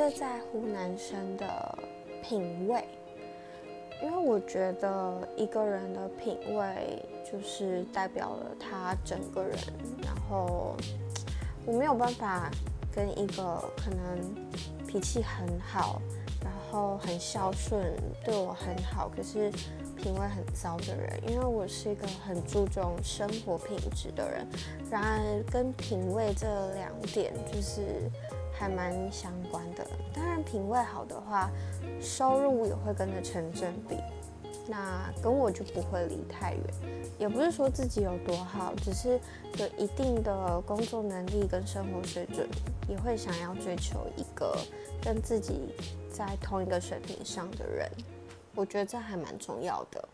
最在乎男生的品味，因为我觉得一个人的品味就是代表了他整个人。然后我没有办法跟一个可能脾气很好，然后很孝顺，对我很好，可是品味很糟的人，因为我是一个很注重生活品质的人。然而跟品味这两点就是还蛮相关的。品味好的话，收入也会跟着成正比。那跟我就不会离太远，也不是说自己有多好，只是有一定的工作能力跟生活水准，也会想要追求一个跟自己在同一个水平上的人。我觉得这还蛮重要的。